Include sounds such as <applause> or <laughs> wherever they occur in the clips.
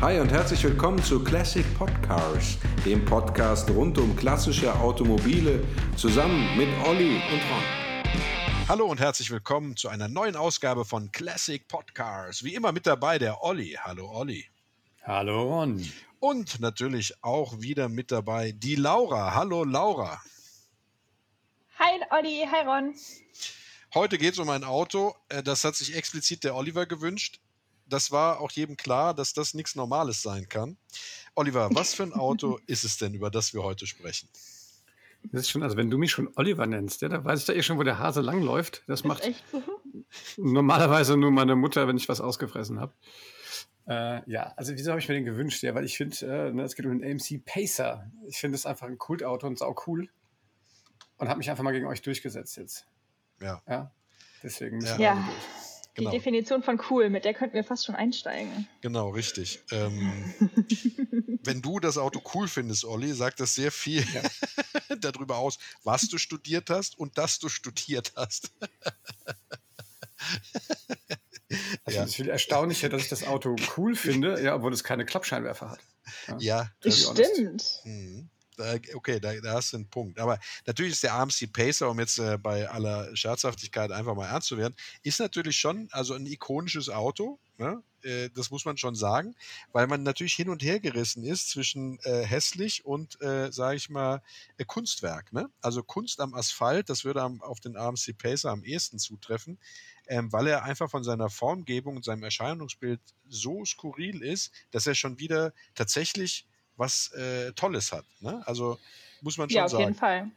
Hi und herzlich willkommen zu Classic Podcars, dem Podcast rund um klassische Automobile, zusammen mit Olli und Ron. Hallo und herzlich willkommen zu einer neuen Ausgabe von Classic Podcars. Wie immer mit dabei der Olli. Hallo Olli. Hallo Ron. Und natürlich auch wieder mit dabei die Laura. Hallo Laura. Hi Olli, hi Ron. Heute geht es um ein Auto, äh, das hat sich explizit der Oliver gewünscht. Das war auch jedem klar, dass das nichts Normales sein kann. Oliver, was für ein Auto <laughs> ist es denn, über das wir heute sprechen? Das ist schon, also wenn du mich schon Oliver nennst, ja, da weiß ich da eh schon, wo der Hase langläuft. Das Ist macht echt so? normalerweise nur meine Mutter, wenn ich was ausgefressen habe. Äh, ja, also wieso habe ich mir den gewünscht? Ja, weil ich finde, äh, ne, es geht um den AMC Pacer. Ich finde es einfach ein Kultauto und sau cool. Und habe mich einfach mal gegen euch durchgesetzt jetzt. Ja, Ja, deswegen müssen Ja. wir Ja. Durch. Die Genau. Definition von cool, mit der könnten wir fast schon einsteigen. genau, richtig. Ähm, <laughs> wenn du das Auto cool findest, Olli, sagt das sehr viel <laughs> darüber aus, was du studiert hast und dass du studiert hast. Also Ja. Es ist viel erstaunlicher, dass ich das Auto cool finde, ja, obwohl es keine Klappscheinwerfer hat. Ja, be honest. Stimmt. Mhm. Okay, da, da hast du einen Punkt. Aber natürlich ist der AMC Pacer, um jetzt äh, bei aller Scherzhaftigkeit einfach mal ernst zu werden, ist natürlich schon also ein ikonisches Auto. Ne? Äh, das muss man schon sagen, weil man natürlich hin und her gerissen ist zwischen äh, hässlich und, äh, sage ich mal, äh, Kunstwerk. Ne? Also Kunst am Asphalt, das würde am, auf den AMC Pacer am ehesten zutreffen, ähm, weil er einfach von seiner Formgebung und seinem Erscheinungsbild so skurril ist, dass er schon wieder tatsächlich was äh, Tolles hat. Ne? Also muss man schon Ja, auf sagen. jeden Fall.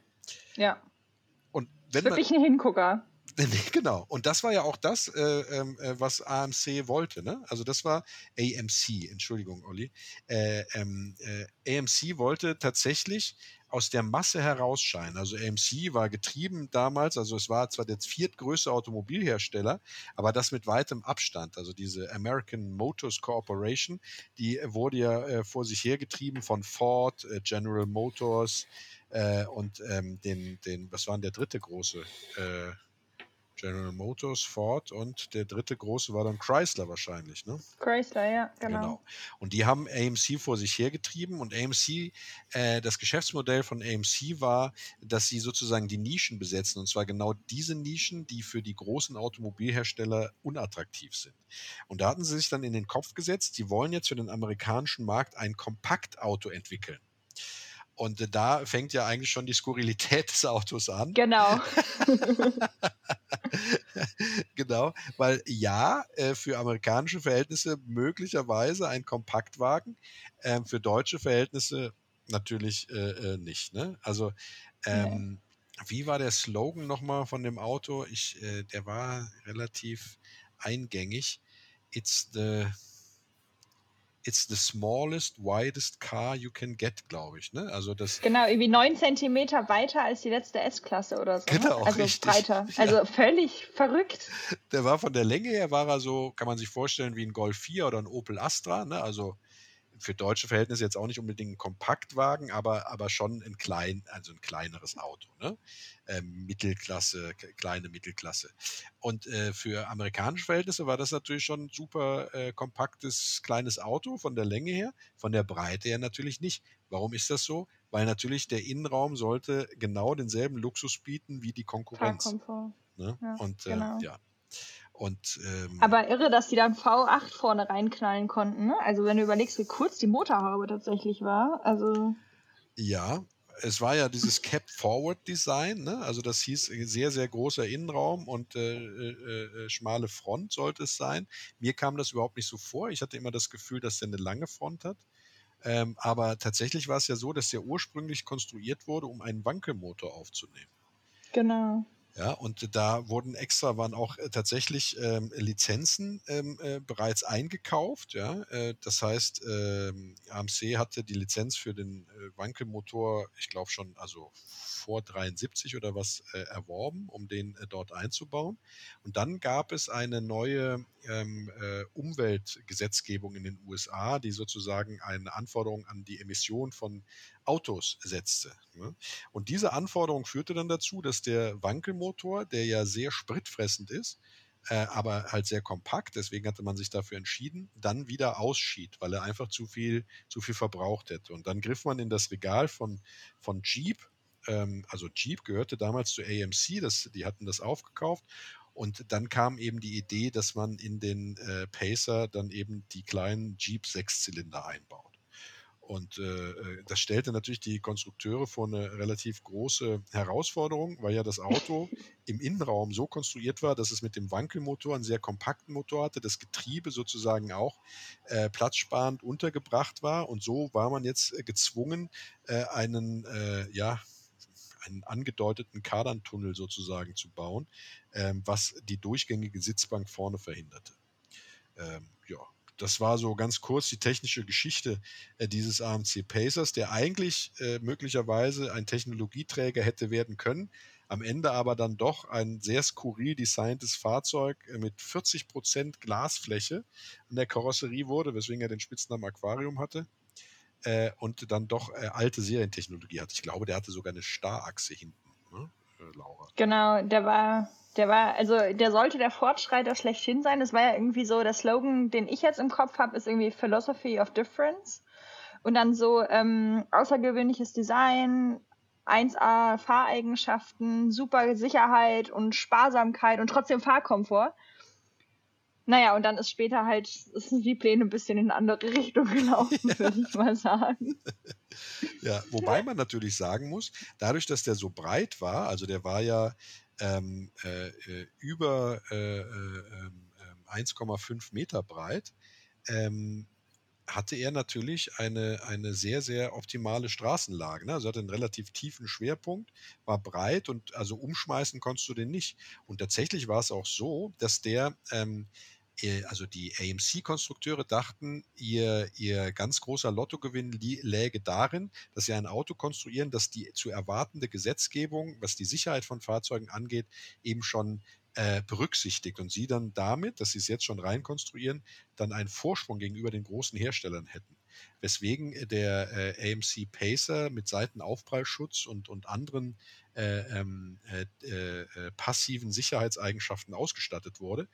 Ja. Und Ist wenn man, wirklich ein Hingucker. <laughs> Genau. Und das war ja auch das, äh, ähm, äh, was AMC wollte. Ne? Also das war AMC, Entschuldigung, Olli. Äh, ähm, äh, AMC wollte tatsächlich aus der Masse herausscheinen. Also AMC war getrieben damals, also es war zwar der viertgrößte Automobilhersteller, aber das mit weitem Abstand. Also diese American Motors Corporation, die wurde ja äh, vor sich hergetrieben von Ford, äh, General Motors äh, und ähm, den, den, was war denn der dritte große? Äh, General Motors, Ford und der dritte große war dann Chrysler wahrscheinlich, ne? Chrysler, ja, genau. Und die haben AMC vor sich hergetrieben und AMC, äh, das Geschäftsmodell von AMC war, dass sie sozusagen die Nischen besetzen und zwar genau diese Nischen, die für die großen Automobilhersteller unattraktiv sind. Und da hatten sie sich dann in den Kopf gesetzt, sie wollen jetzt für den amerikanischen Markt ein Kompaktauto entwickeln. Und äh, da fängt ja eigentlich schon die Skurrilität des Autos an. Genau. <laughs> genau, weil ja, äh, für amerikanische Verhältnisse möglicherweise ein Kompaktwagen, ähm, für deutsche Verhältnisse natürlich äh, nicht. Ne? Also, ähm, wie war der Slogan nochmal von dem Auto? Ich, äh, der war relativ eingängig. It's the It's the smallest, widest car you can get, glaube ich. Ne? Also das, Genau, irgendwie neun Zentimeter weiter als die letzte S-Klasse oder so. ne? Genau, also richtig. breiter. <laughs> Ja. Also völlig verrückt. der war von der Länge her, war er so, kann man sich vorstellen, wie ein Golf 4 oder ein Opel Astra. Ne? Also für deutsche Verhältnisse jetzt auch nicht unbedingt ein Kompaktwagen, aber, aber schon ein klein, also ein kleineres Auto. Ne? Ähm, Mittelklasse, kleine Mittelklasse. Und äh, für amerikanische Verhältnisse war das natürlich schon ein super äh, kompaktes, kleines Auto von der Länge her, von der Breite her natürlich nicht. Warum ist das so? Weil natürlich der Innenraum sollte genau denselben Luxus bieten wie die Konkurrenz. Ne? Ja, und äh, genau. ja. Und ähm, Aber irre, dass die dann V8 vorne reinknallen konnten. Ne? Also wenn du überlegst, wie kurz die Motorhaube tatsächlich war. Also ja, es war ja dieses Cap Forward Design, ne? also das hieß äh, sehr, sehr großer Innenraum und äh, äh, äh, schmale Front sollte es sein. Mir kam das überhaupt nicht so vor. Ich hatte immer das Gefühl, dass der eine lange Front hat. Ähm, aber tatsächlich war es ja so, dass der ursprünglich konstruiert wurde, um einen Wankelmotor aufzunehmen. genau. Ja, und da wurden extra, waren auch äh, tatsächlich ähm, Lizenzen ähm, äh, bereits eingekauft. Ja, äh, das heißt, ähm, AMC hatte die Lizenz für den äh, Wankelmotor, ich glaube schon, also vor 73 oder was äh, erworben, um den äh, dort einzubauen. Und dann gab es eine neue ähm, äh, Umweltgesetzgebung in den USA, die sozusagen eine Anforderung an die Emission von Autos setzte. Ne? Und diese Anforderung führte dann dazu, dass der Wankelmotor, der ja sehr spritfressend ist, äh, aber halt sehr kompakt. Deswegen hatte man sich dafür entschieden, dann wieder ausschied, weil er einfach zu viel, zu viel verbraucht hätte. Und dann griff man in das Regal von, von Jeep. Ähm, also Jeep gehörte damals zu AMC, das, die hatten das aufgekauft. Und dann kam eben die Idee, dass man in den äh, Pacer dann eben die kleinen Jeep Sechszylinder einbaut. Und äh, äh, das stellte natürlich die Konstrukteure vor eine relativ große Herausforderung, weil ja das Auto <laughs> im Innenraum so konstruiert war, dass es mit dem Wankelmotor einen sehr kompakten Motor hatte, das Getriebe sozusagen auch äh, platzsparend untergebracht war. Und so war man jetzt äh, gezwungen, äh, einen, äh, ja, einen angedeuteten Kardantunnel sozusagen zu bauen, ähm, was die durchgängige Sitzbank vorne verhinderte. Das war so ganz kurz die technische Geschichte äh, dieses AMC Pacers, der eigentlich äh, möglicherweise ein Technologieträger hätte werden können, am Ende aber dann doch ein sehr skurril designtes Fahrzeug äh, mit 40 Prozent Glasfläche an der Karosserie wurde, weswegen er den Spitznamen Aquarium hatte. Äh, und dann doch äh, alte Serientechnologie hat. Ich glaube, der hatte sogar eine Starachse hinten, ne? Äh, Laura. Genau, der war der war, also der sollte der Fortschreiter schlechthin sein. Das war ja irgendwie so, der Slogan, den ich jetzt im Kopf habe, ist irgendwie Philosophy of Difference. Und dann so ähm, außergewöhnliches Design, 1A Fahreigenschaften, super Sicherheit und Sparsamkeit und trotzdem Fahrkomfort. Naja, und dann ist später halt, sind die Pläne ein bisschen in eine andere Richtung gelaufen, <laughs> ja. würde ich mal sagen. Ja, wobei man natürlich sagen muss, dadurch, dass der so breit war, also der war ja ähm, äh, äh über äh, 1,5 äh, ähm, Meter breit, ähm, hatte er natürlich eine, eine sehr, sehr optimale Straßenlage. Ne? Also hatte einen relativ tiefen Schwerpunkt, war breit und also umschmeißen konntest du den nicht. Und tatsächlich war es auch so, dass der ähm, äh, also die AMC-Konstrukteure dachten, ihr, ihr ganz großer Lottogewinn läge darin, dass sie ein Auto konstruieren, das die zu erwartende Gesetzgebung, was die Sicherheit von Fahrzeugen angeht, eben schon äh, berücksichtigt und sie dann damit, dass sie es jetzt schon reinkonstruieren, dann einen Vorsprung gegenüber den großen Herstellern hätten. Weswegen äh, der äh, AMC Pacer mit Seitenaufprallschutz und, und anderen äh, ähm, äh, äh, passiven Sicherheitseigenschaften ausgestattet wurde,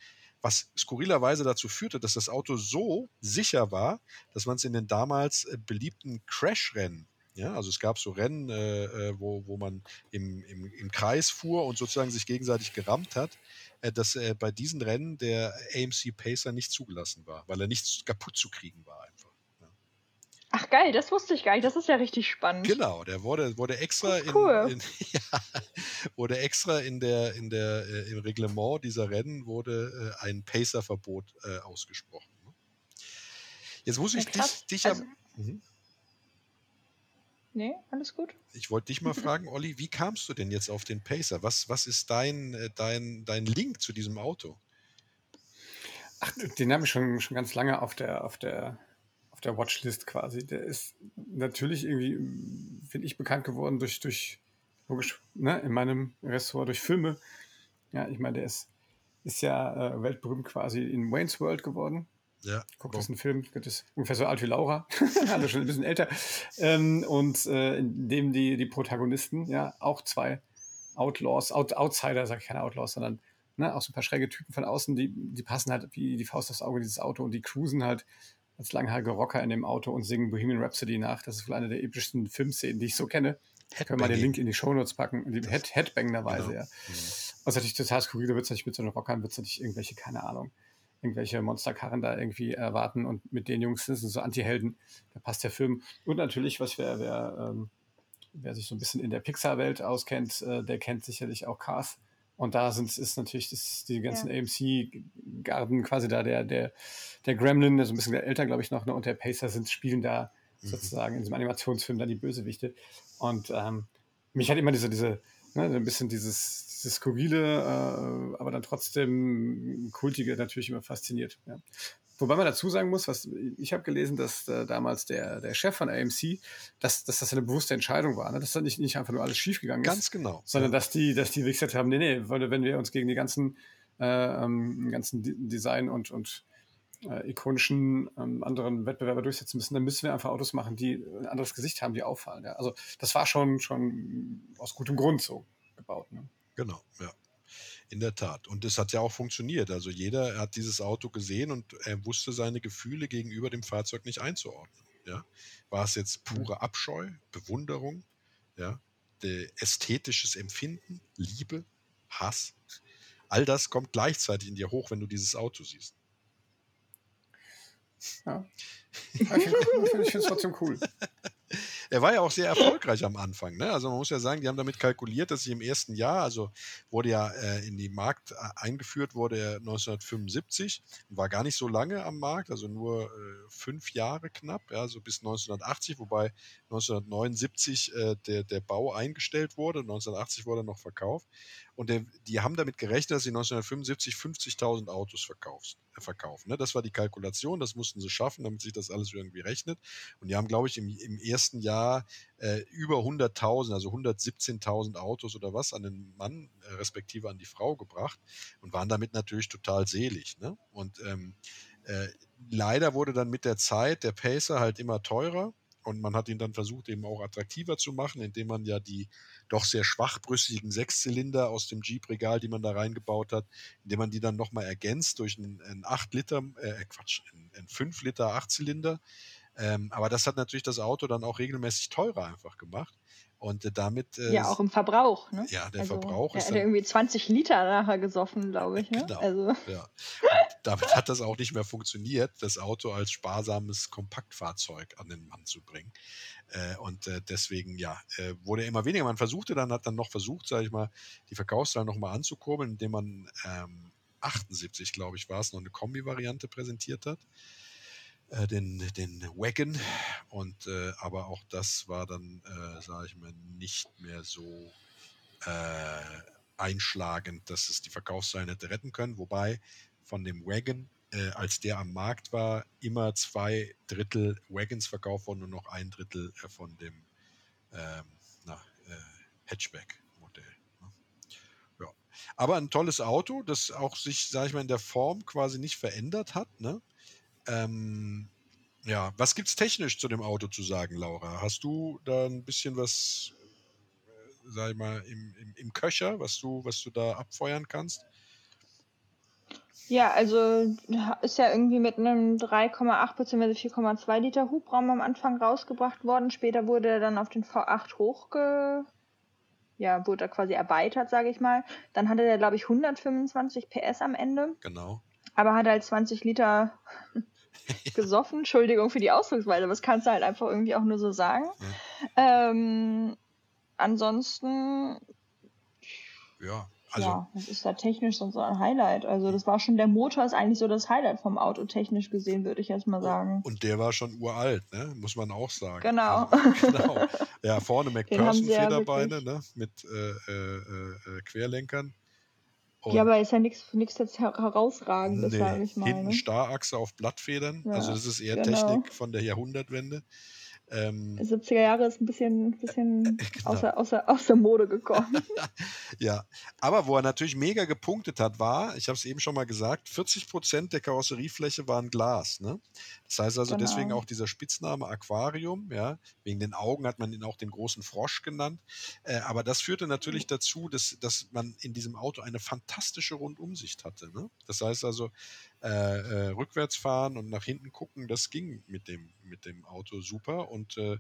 was skurrilerweise dazu führte, dass das Auto so sicher war, dass man es in den damals äh, beliebten Crash-Rennen ja, also es gab so Rennen, äh, äh, wo, wo man im, im, im Kreis fuhr und sozusagen sich gegenseitig gerammt hat, äh, dass äh, bei diesen Rennen der AMC Pacer nicht zugelassen war, weil er nicht kaputt zu kriegen war. Ach geil, das wusste ich gar nicht. Das ist ja richtig spannend. Genau, der wurde, wurde extra cool. in, in <laughs> ja, wurde extra in der, in der, äh, im Reglement dieser Rennen wurde äh, ein Pacer-Verbot äh, ausgesprochen. Ne? Jetzt muss ich ja, dich, dich also, mhm. Nee, alles gut. Ich wollte dich mal <laughs> fragen, Olli, wie kamst du denn jetzt auf den Pacer? Was, was ist dein, äh, dein, dein Link zu diesem Auto? Ach, den habe ich schon, schon ganz lange auf der, auf der der Watchlist quasi. Der ist natürlich irgendwie, finde ich, bekannt geworden durch, durch logisch, ne, in meinem Ressort durch Filme. Ja, ich meine, der ist, ist ja äh, weltberühmt quasi in Wayne's World geworden. Ja. Guckt, das ist ein Film, das ist ungefähr so alt wie Laura, <laughs> also schon ein bisschen älter. Ähm, und äh, in dem die, die Protagonisten, ja, auch zwei Outlaws, Out, Outsider, sage ich keine Outlaws, sondern ne, auch so ein paar schräge Typen von außen, die, die passen halt wie die Faust aufs Auge dieses Auto und die cruisen halt als langhaarige Rocker in dem Auto und singen Bohemian Rhapsody nach. Das ist wohl eine der epischsten Filmszenen, die ich so kenne. Können wir den Link in die Shownotes packen. Head Headbangerweise, genau. ja. Mhm. Was natürlich total skurril, da wird es nicht mit so einem Rockern, wird es nicht irgendwelche, keine Ahnung, irgendwelche Monsterkarren da irgendwie erwarten und mit den Jungs, das sind so Anti-Helden, da passt der Film. Und natürlich, was wer, wer, ähm, wer sich so ein bisschen in der Pixar-Welt auskennt, äh, der kennt sicherlich auch Cars. Und da sind, ist natürlich das, die ganzen ja. AMC-Garden quasi da, der, der, der Gremlin, der so ein bisschen älter, glaube ich, noch, ne, und der Pacer sind, spielen da mhm. sozusagen in diesem Animationsfilm dann die Bösewichte. Und ähm, mich hat immer diese, diese, ne, so ein bisschen dieses, dieses skurrile, äh, aber dann trotzdem kultige natürlich immer fasziniert. Ja. Wobei man dazu sagen muss, was ich habe gelesen, dass äh, damals der, der Chef von AMC, dass, dass das eine bewusste Entscheidung war, ne? dass da nicht, nicht einfach nur alles schiefgegangen ist. Ganz genau. Sondern dass die, dass die gesagt haben, nee, nee, weil, wenn wir uns gegen die ganzen, äh, ähm, ganzen Design und, und äh, ikonischen ähm, anderen Wettbewerber durchsetzen müssen, dann müssen wir einfach Autos machen, die ein anderes Gesicht haben, die auffallen. Ja? Also das war schon, schon aus gutem Grund so gebaut. Ne? Genau, ja. In der Tat. Und das hat ja auch funktioniert. Also jeder hat dieses Auto gesehen und er wusste seine Gefühle gegenüber dem Fahrzeug nicht einzuordnen. Ja? War es jetzt pure Abscheu, Bewunderung, ja? ästhetisches Empfinden, Liebe, Hass? All das kommt gleichzeitig in dir hoch, wenn du dieses Auto siehst. Ja. Ich finde es trotzdem cool. <laughs> er war ja auch sehr erfolgreich am Anfang. Ne? Also man muss ja sagen, die haben damit kalkuliert, dass sie im ersten Jahr, also wurde ja äh, in die Markt äh, eingeführt, wurde er 1975, war gar nicht so lange am Markt, also nur äh, fünf Jahre knapp, ja, so bis 1980, wobei 1979 äh, der, der Bau eingestellt wurde, 1980 wurde er noch verkauft. Und der, die haben damit gerechnet, dass sie 1975 50.000 Autos äh, verkaufen. Ne? Das war die Kalkulation, das mussten sie schaffen, damit sich das alles irgendwie rechnet. Und die haben, glaube ich, im, im ersten Jahr äh, über 100.000, also 117.000 Autos oder was an den Mann, äh, respektive an die Frau gebracht und waren damit natürlich total selig. Ne? Und ähm, äh, leider wurde dann mit der Zeit der Pacer halt immer teurer und man hat ihn dann versucht, eben auch attraktiver zu machen, indem man ja die doch sehr schwachbrüstigen Sechszylinder aus dem Jeep-Regal, die man da reingebaut hat, indem man die dann nochmal ergänzt durch einen, einen 8 Liter, äh, Quatsch, einen, einen 5 Liter Achtzylinder. Ähm, aber das hat natürlich das Auto dann auch regelmäßig teurer einfach gemacht. Und äh, damit. Äh, ja, auch im Verbrauch, ne? Ja, der also, Verbrauch ist. Er hat irgendwie 20 Liter nachher gesoffen, glaube ich. Ne? Genau. Also. Ja. Damit hat das auch nicht mehr funktioniert, das Auto als sparsames Kompaktfahrzeug an den Mann zu bringen. Äh, und äh, deswegen, ja, äh, wurde er immer weniger. Man versuchte dann, hat dann noch versucht, sage ich mal, die Verkaufszahlen nochmal anzukurbeln, indem man ähm, 78, glaube ich, war es, noch eine Kombi-Variante präsentiert hat äh, den, den Wagon. Und äh, aber auch das war dann, äh, sage ich mal, nicht mehr so äh, einschlagend, dass es die Verkaufszahlen hätte retten können. Wobei von dem Wagon, äh, als der am Markt war, immer zwei Drittel Wagons verkauft wurden und noch ein Drittel von dem ähm, na, Hatchback-Modell. Ne? Aber ein tolles Auto, das auch sich, sage ich mal, in der Form quasi nicht verändert hat. Ne? Ähm, ja, was gibt es technisch zu dem Auto zu sagen, Laura? Hast du da ein bisschen was, äh, sag ich mal, im, im, im Köcher, was du, was du da abfeuern kannst? Ja, also ist ja irgendwie mit einem 3,8 bzw. 4,2 Liter Hubraum am Anfang rausgebracht worden. Später wurde er dann auf den V8 hochge... Ja, wurde er quasi erweitert, sage ich mal. Dann hatte er, glaube ich, 125 PS am Ende. Genau. Aber hat halt 20 Liter gesoffen. Entschuldigung für die Ausdrucksweise, aber das kannst du halt einfach irgendwie auch nur so sagen. Ja. Ähm, ansonsten. Ja, also. Ja, das ist da technisch so ein Highlight. Also, das war schon, der Motor ist eigentlich so das Highlight vom Auto, technisch gesehen, würde ich jetzt mal sagen. Und der war schon uralt, ne? Muss man auch sagen. Genau. Also, genau. <laughs> Ja, vorne McPherson-Federbeine, ja ne? Mit äh, äh, äh, Querlenkern. Und ja, aber ist ja nichts herausragendes, nee, sage ich mal. Hinten ne? Starrachse auf Blattfedern. Ja, also das ist eher genau. Technik von der Jahrhundertwende. Ähm, 70er Jahre ist ein bisschen, bisschen genau. außer, außer, außer Mode gekommen. <laughs> ja, aber wo er natürlich mega gepunktet hat, war, ich habe es eben schon mal gesagt, 40 Prozent der Karosseriefläche waren Glas. Ne? Das heißt also genau. deswegen auch dieser Spitzname Aquarium. Ja? Wegen den Augen hat man ihn auch den großen Frosch genannt. Äh, aber das führte natürlich dazu, dass, dass man in diesem Auto eine fantastische Rundumsicht hatte. Ne? Das heißt also, äh, äh, rückwärts fahren und nach hinten gucken, das ging mit dem, mit dem Auto super. Und äh,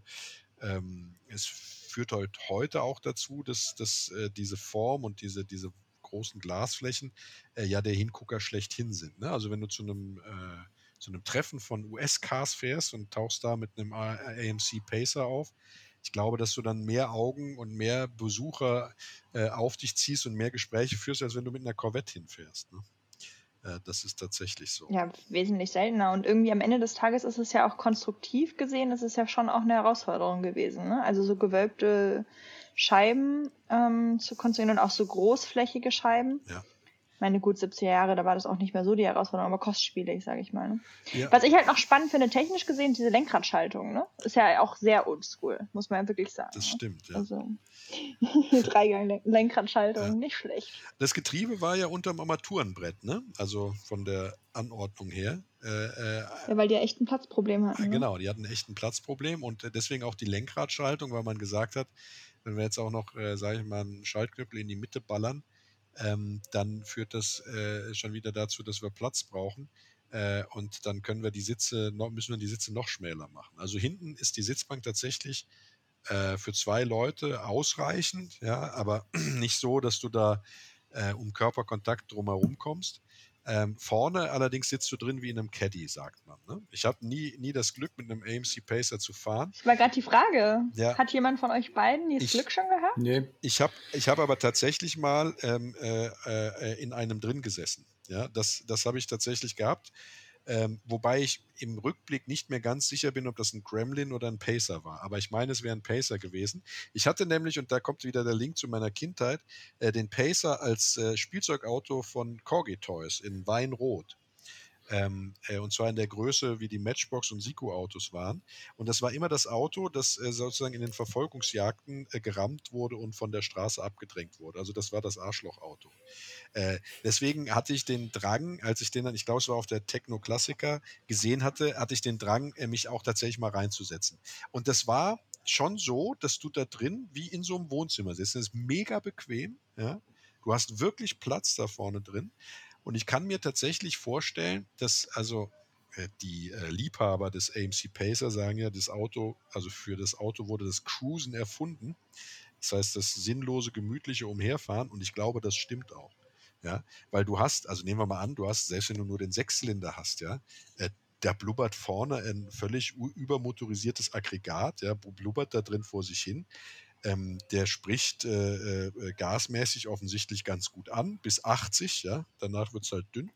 ähm, es führt halt heute auch dazu, dass, dass äh, diese Form und diese, diese großen Glasflächen äh, ja der Hingucker schlechthin sind. Ne? Also wenn du zu einem äh, zu einem Treffen von US-Cars fährst und tauchst da mit einem AMC Pacer auf, ich glaube, dass du dann mehr Augen und mehr Besucher äh, auf dich ziehst und mehr Gespräche führst, als wenn du mit einer Corvette hinfährst. Ne? Äh, das ist tatsächlich so. Ja, wesentlich seltener. Und irgendwie am Ende des Tages ist es ja auch konstruktiv gesehen, es ist ja schon auch eine Herausforderung gewesen. Ne? Also so gewölbte Scheiben ähm, zu konstruieren und auch so großflächige Scheiben. Ja meine, gut 70er Jahre, da war das auch nicht mehr so die Herausforderung, aber kostspielig, sage ich mal. Ne? Ja. Was ich halt noch spannend finde, technisch gesehen, diese Lenkradschaltung, ne? Ist ja auch sehr oldschool, muss man ja wirklich sagen. Das ne? stimmt, ja. Also, <laughs> Dreigang-Lenkradschaltung, ja. nicht schlecht. Das Getriebe war ja unterm Armaturenbrett, ne? Also von der Anordnung her. Äh, äh, ja, weil die ja echt ein Platzproblem hatten. Ne? Genau, die hatten echt ein Platzproblem und deswegen auch die Lenkradschaltung, weil man gesagt hat, wenn wir jetzt auch noch, äh, sage ich mal, einen Schaltknüppel in die Mitte ballern, ähm, dann führt das äh, schon wieder dazu, dass wir Platz brauchen. Äh, und dann können wir die Sitze noch, müssen wir die Sitze noch schmäler machen. Also hinten ist die Sitzbank tatsächlich äh, für zwei Leute ausreichend, ja, aber <clears throat> nicht so, dass du da äh, um Körperkontakt drumherum kommst. Ähm, vorne allerdings sitzt du drin wie in einem Caddy, sagt man. Ne? Ich habe nie, nie das Glück, mit einem AMC Pacer zu fahren. Das war gerade die Frage. Ja. Hat jemand von euch beiden dieses Ich- Glück schon gehabt? Nee, Ich habe ich hab aber tatsächlich mal ähm, äh, äh, in einem drin gesessen. Ja, das, das habe ich tatsächlich gehabt. Ähm, wobei ich im Rückblick nicht mehr ganz sicher bin, ob das ein Gremlin oder ein Pacer war. Aber ich meine, es wäre ein Pacer gewesen. Ich hatte nämlich, und da kommt wieder der Link zu meiner Kindheit, äh, den Pacer als äh, Spielzeugauto von Corgi Toys in Weinrot. Ähm, äh, und zwar in der Größe, wie die Matchbox und Siku-Autos waren. Und das war immer das Auto, das äh, sozusagen in den Verfolgungsjagden äh, gerammt wurde und von der Straße abgedrängt wurde. Also das war das Arschlochauto. Äh, deswegen hatte ich den Drang, als ich den dann, ich glaube, es war auf der Techno Klassiker gesehen hatte, hatte ich den Drang, äh, mich auch tatsächlich mal reinzusetzen. Und das war schon so, dass du da drin wie in so einem Wohnzimmer sitzt. Das ist mega bequem. Ja? Du hast wirklich Platz da vorne drin. Und ich kann mir tatsächlich vorstellen, dass also äh, die äh, Liebhaber des AMC Pacer sagen ja, das Auto, also für das Auto wurde das Cruisen erfunden. Das heißt, das sinnlose, gemütliche Umherfahren. Und ich glaube, das stimmt auch. Ja, weil du hast, also nehmen wir mal an, du hast, selbst wenn du nur den Sechszylinder hast, ja, äh, da blubbert vorne ein völlig übermotorisiertes Aggregat, ja, blubbert da drin vor sich hin. Ähm, der spricht äh, äh, gasmäßig offensichtlich ganz gut an, bis 80, ja, danach wird es halt dünn.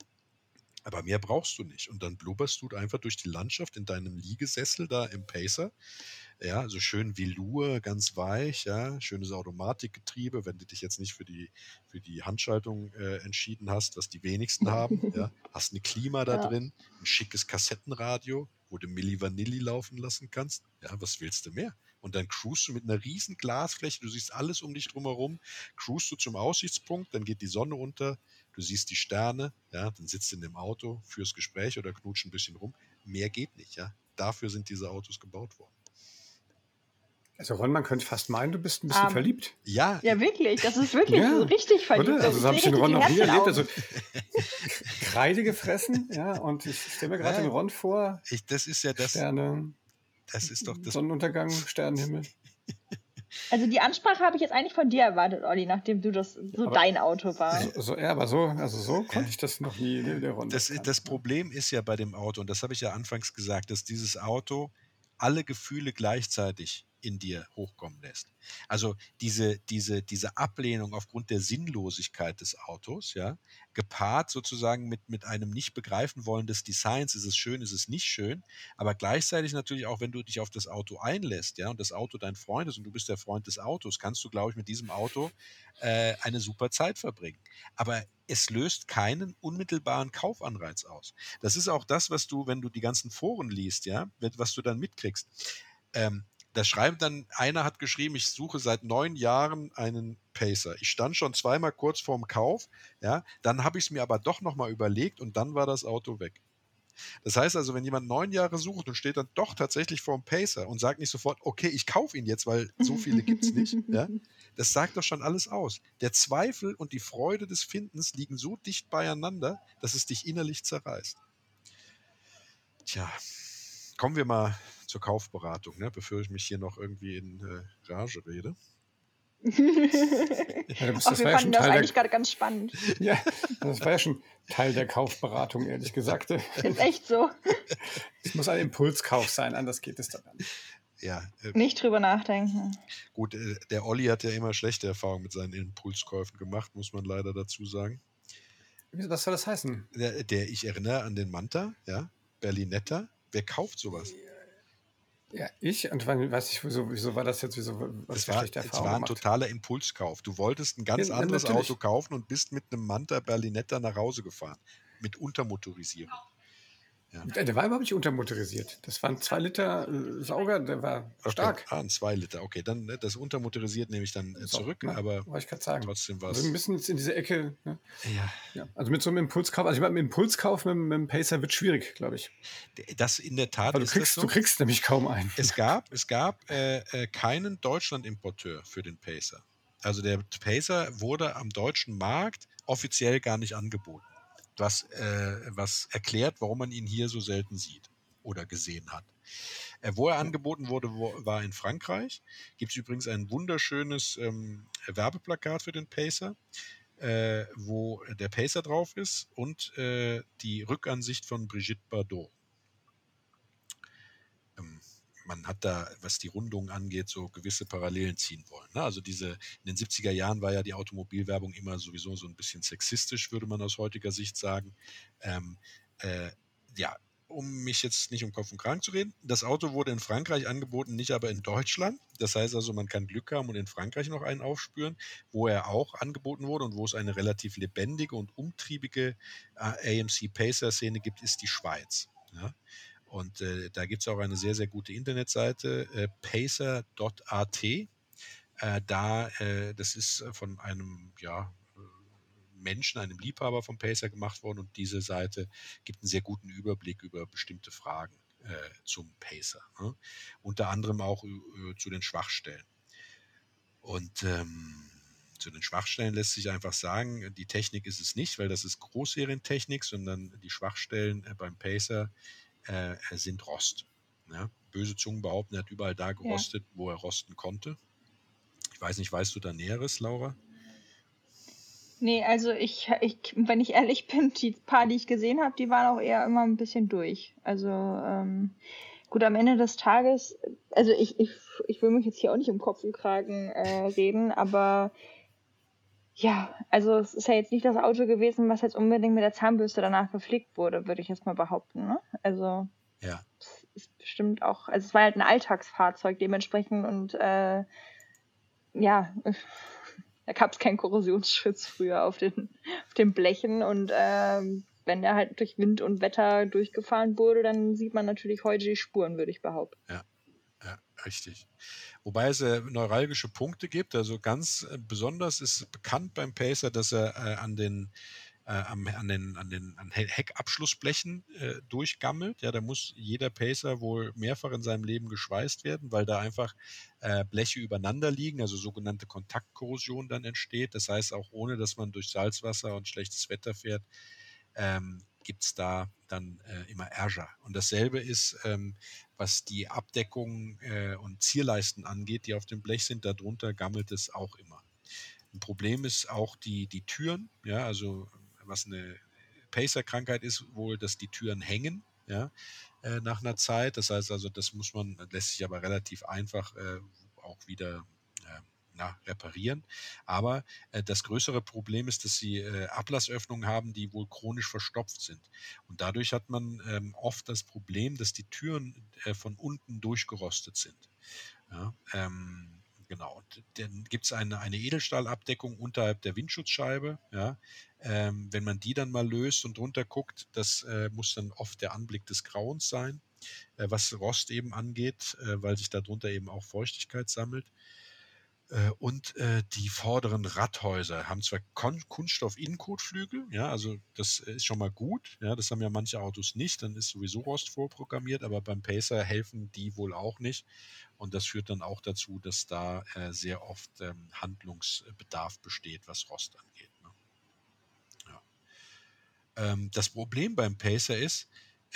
Aber mehr brauchst du nicht. Und dann blubberst du einfach durch die Landschaft in deinem Liegesessel da im Pacer. Ja, so schön Velour, ganz weich, ja, schönes Automatikgetriebe, wenn du dich jetzt nicht für die, für die Handschaltung äh, entschieden hast, was die wenigsten <laughs> haben, ja. Hast eine Klima da Ja. drin, ein schickes Kassettenradio, wo du Milli Vanilli laufen lassen kannst. Ja, was willst du mehr? Und dann cruist du mit einer riesen Glasfläche, du siehst alles um dich drumherum, cruist du zum Aussichtspunkt, dann geht die Sonne unter, du siehst die Sterne, ja, dann sitzt du in dem Auto, fürs Gespräch oder knutscht ein bisschen rum. Mehr geht nicht, ja. Dafür sind diese Autos gebaut worden. also Ron, man könnte fast meinen, du bist ein bisschen Ähm, verliebt. Ja, Ja, wirklich. Das ist wirklich Ja, so richtig verliebt. Oder? Also so habe ich den sehe Ron noch nie erlebt. Also Kreide gefressen, ja, und ich stelle mir gerade Ja. den Ron vor. ich, das ist ja das, Sterne, das ist doch das. Sonnenuntergang, Sternenhimmel. <laughs> Also die Ansprache habe ich jetzt eigentlich von dir erwartet, Olli, nachdem du das so Aber- dein Auto war. So, so, ja, aber so, also so konnte ich das noch nie, ne, der Ron. Das, das Problem ist ja bei dem Auto, und das habe ich ja anfangs gesagt, dass dieses Auto alle Gefühle gleichzeitig in dir hochkommen lässt. Also diese, diese, diese Ablehnung aufgrund der Sinnlosigkeit des Autos, ja, gepaart sozusagen mit, mit einem nicht begreifen wollen des Designs, ist es schön, ist es nicht schön, aber gleichzeitig natürlich auch, wenn du dich auf das Auto einlässt, ja, und das Auto dein Freund ist und du bist der Freund des Autos, kannst du, glaube ich, mit diesem Auto äh, eine super Zeit verbringen. Aber es löst keinen unmittelbaren Kaufanreiz aus. Das ist auch das, was du, wenn du die ganzen Foren liest, ja, was du dann mitkriegst. Ähm, da schreibt dann, einer hat geschrieben, ich suche seit neun Jahren einen Pacer. Ich stand schon zweimal kurz vorm Kauf, ja, dann habe ich es mir aber doch nochmal überlegt und dann war das Auto weg. Das heißt also, wenn jemand neun Jahre sucht und steht dann doch tatsächlich vor dem Pacer und sagt nicht sofort, okay, ich kaufe ihn jetzt, weil so viele gibt es nicht, ja, das sagt doch schon alles aus. Der Zweifel und die Freude des Findens liegen so dicht beieinander, dass es dich innerlich zerreißt. Tja, kommen wir mal zur Kaufberatung, ne, bevor ich mich hier noch irgendwie in äh, Rage rede. <laughs> Ja, das, Ach, das wir war ja fanden schon das Teil eigentlich der, gerade ganz spannend. <laughs> ja, das war ja schon Teil der Kaufberatung, ehrlich gesagt. Ist echt so. <laughs> Es muss ein Impulskauf sein, anders geht es dann. Ja, äh, Nicht drüber nachdenken. gut, äh, der Olli hat ja immer schlechte Erfahrungen mit seinen Impulskäufen gemacht, muss man leider dazu sagen. Was soll das heißen? Der, der ich erinnere an den Manta, ja, Berlinetta. Wer kauft sowas? Ja, ich und wann, weiß ich, wieso, wieso war das jetzt, wieso, was Es für war, schlechte es Erfahrungen war ein gemacht? totaler Impulskauf. Du wolltest ein ganz Ja, anderes natürlich. Auto kaufen und bist mit einem Manta Berlinetta nach Hause gefahren. Mit Untermotorisierung. Der, der war überhaupt nicht untermotorisiert. Das waren zwei Liter äh, Sauger, der war Okay. stark. Ah, ein 2 Liter. Okay, dann ne, das untermotorisiert nehme ich dann äh, So, zurück, ne, aber ich sagen. trotzdem war Also es. ein bisschen jetzt in diese Ecke. Ne? Ja, Ja. Also mit so einem Impulskauf, also mit einem Impulskauf mit, mit dem Pacer wird schwierig, glaube ich. das in der Tat Weil du ist kriegst, das du so. kriegst nämlich kaum einen. Es <laughs> gab, es gab äh, äh, keinen Deutschland-Importeur für den Pacer. Also der Pacer wurde am deutschen Markt offiziell gar nicht angeboten. Was, äh, was erklärt, warum man ihn hier so selten sieht oder gesehen hat. Äh, wo er angeboten wurde, wo, war in Frankreich. Gibt es übrigens ein wunderschönes ähm, Werbeplakat für den Pacer, äh, wo der Pacer drauf ist und äh, die Rückansicht von Brigitte Bardot. Man hat da, was die Rundung angeht, so gewisse Parallelen ziehen wollen. Ne? Also diese, in den 70er Jahren war ja die Automobilwerbung immer sowieso so ein bisschen sexistisch, würde man aus heutiger Sicht sagen. Ähm, äh, ja, um mich jetzt nicht um Kopf und Kragen zu reden, das Auto wurde in Frankreich angeboten, nicht aber in Deutschland. Das heißt also, man kann Glück haben und in Frankreich noch einen aufspüren, wo er auch angeboten wurde und wo es eine relativ lebendige und umtriebige äh, AMC Pacer-Szene gibt, ist die Schweiz. Ja? Und äh, da gibt es auch eine sehr, sehr gute Internetseite, äh, pacer.at. Äh, da, äh, das ist von einem, ja, Menschen, einem Liebhaber vom Pacer gemacht worden und diese Seite gibt einen sehr guten Überblick über bestimmte Fragen äh, zum Pacer. Ne? Unter anderem auch äh, zu den Schwachstellen. Und ähm, zu den Schwachstellen lässt sich einfach sagen, die Technik ist es nicht, weil das ist Großserientechnik, sondern die Schwachstellen äh, beim Pacer äh, sind Rost. Ja? Böse Zungen behaupten, er hat überall da gerostet, ja. wo er rosten konnte. Ich weiß nicht, weißt du da Näheres, Laura? Nee, also ich, ich, wenn ich ehrlich bin, die paar, die ich gesehen habe, die waren auch eher immer ein bisschen durch. Also ähm, gut, am Ende des Tages, also ich, ich, ich will mich jetzt hier auch nicht um Kopf und Kragen äh, reden, aber ja, also es ist ja jetzt nicht das Auto gewesen, was jetzt unbedingt mit der Zahnbürste danach gepflegt wurde, würde ich jetzt mal behaupten. Ne? Also ja. es ist bestimmt auch, also es war halt ein Alltagsfahrzeug dementsprechend und äh, ja, <laughs> da gab es keinen Korrosionsschutz früher auf den, auf den Blechen und ähm, wenn der halt durch Wind und Wetter durchgefahren wurde, dann sieht man natürlich heute die Spuren, würde ich behaupten. Ja, ja richtig. Wobei es äh, neuralgische Punkte gibt. Also ganz äh, besonders ist bekannt beim Pacer, dass er äh, an den äh, am, an den, an den an Heckabschlussblechen äh, durchgammelt. Ja, da muss jeder Pacer wohl mehrfach in seinem Leben geschweißt werden, weil da einfach Bleche übereinander liegen, also sogenannte Kontaktkorrosion dann entsteht. Das heißt, auch ohne, dass man durch Salzwasser und schlechtes Wetter fährt, ähm, gibt es da dann äh, immer Ärger. Und dasselbe ist, ähm, was die Abdeckung äh, und Zierleisten angeht, die auf dem Blech sind, darunter gammelt es auch immer. Ein Problem ist auch die, die Türen, ja, also was eine Pacer-Krankheit ist, wohl, dass die Türen hängen, ja, äh, nach einer Zeit. Das heißt also, das muss man, lässt sich aber relativ einfach äh, auch wieder äh, na, reparieren. Aber äh, das größere Problem ist, dass sie äh, Ablassöffnungen haben, die wohl chronisch verstopft sind. Und dadurch hat man ähm, oft das Problem, dass die Türen äh, von unten durchgerostet sind. Ja, ähm, genau. dann gibt es eine, eine Edelstahlabdeckung unterhalb der Windschutzscheibe. Ja. Ähm, wenn man die dann mal löst und drunter guckt, das äh, muss dann oft der Anblick des Grauens sein, äh, was Rost eben angeht, äh, weil sich darunter eben auch Feuchtigkeit sammelt. Äh, und äh, die vorderen Radhäuser haben zwar Kunststoff-Innenkotflügel, ja, also das ist schon mal gut, ja, das haben ja manche Autos nicht, dann ist sowieso Rost vorprogrammiert, aber beim Pacer helfen die wohl auch nicht. Und das führt dann auch dazu, dass da äh, sehr oft ähm, Handlungsbedarf besteht, was Rost angeht. Ne? Ja. Ähm, das Problem beim Pacer ist,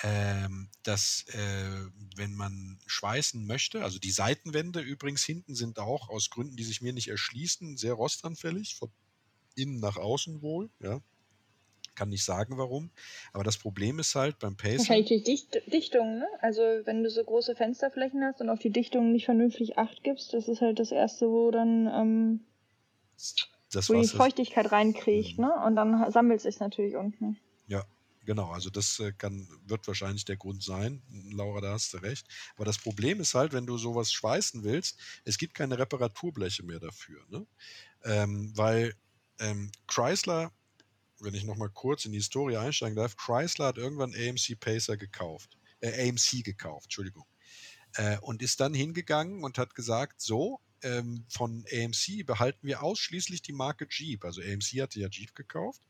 ähm, dass äh, wenn man schweißen möchte, also die Seitenwände übrigens hinten sind auch aus Gründen, die sich mir nicht erschließen, sehr rostanfällig, von innen nach außen wohl, ja. Kann nicht sagen, warum. Aber das Problem ist halt beim Pacer. Wahrscheinlich die Dicht Dichtung, ne? Also, wenn du so große Fensterflächen hast und auf die Dichtung nicht vernünftig Acht gibst, das ist halt das Erste, wo dann ähm, das wo die Feuchtigkeit reinkriegt, mhm. ne? Und dann sammelt es sich natürlich unten. Genau, also das äh, kann, wird wahrscheinlich der Grund sein. Laura, da hast du recht. Aber das Problem ist halt, wenn du sowas schweißen willst, es gibt keine Reparaturbleche mehr dafür. Ne? Ähm, weil ähm, Chrysler, wenn ich nochmal kurz in die Historie einsteigen darf, Chrysler hat irgendwann AMC Pacer gekauft, äh, AMC gekauft, Entschuldigung. Äh, und ist dann hingegangen und hat gesagt, so, ähm, von AMC behalten wir ausschließlich die Marke Jeep. Also AMC hatte ja Jeep gekauft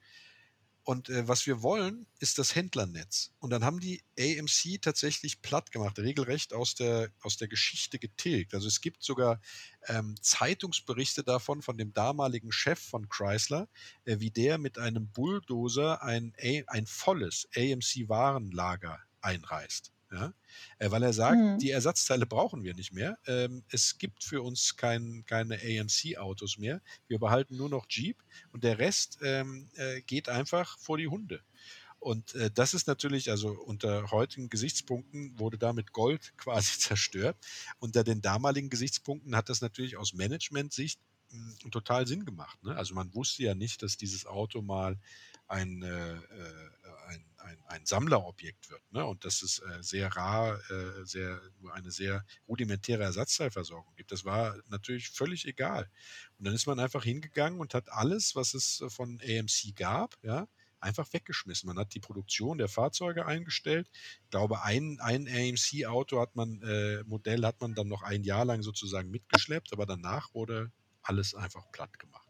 Und äh, was wir wollen, ist das Händlernetz. Und dann haben die AMC tatsächlich platt gemacht, regelrecht aus der, aus der Geschichte getilgt. Also es gibt sogar ähm, Zeitungsberichte davon, von dem damaligen Chef von Chrysler, äh, wie der mit einem Bulldozer ein, ein volles AMC-Warenlager einreißt. Ja? Äh, weil er sagt, mhm. die Ersatzteile brauchen wir nicht mehr. Ähm, es gibt für uns kein, keine AMC-Autos mehr. Wir behalten nur noch Jeep und der Rest ähm, äh, geht einfach vor die Hunde. Und äh, das ist natürlich, also unter heutigen Gesichtspunkten wurde damit Gold <laughs> quasi zerstört. Unter den damaligen Gesichtspunkten hat das natürlich aus Management-Sicht hm, total Sinn gemacht. Ne? Also man wusste ja nicht, dass dieses Auto mal ein, äh, äh ein, ein, ein Sammlerobjekt wird. Ne? Und dass es äh, sehr rar, äh, sehr, nur eine sehr rudimentäre Ersatzteilversorgung gibt. Das war natürlich völlig egal. Und dann ist man einfach hingegangen und hat alles, was es von AMC gab, ja, einfach weggeschmissen. Man hat die Produktion der Fahrzeuge eingestellt. Ich glaube, ein, ein AMC-Auto hat man, äh, Modell hat man dann noch ein Jahr lang sozusagen mitgeschleppt, aber danach wurde alles einfach platt gemacht.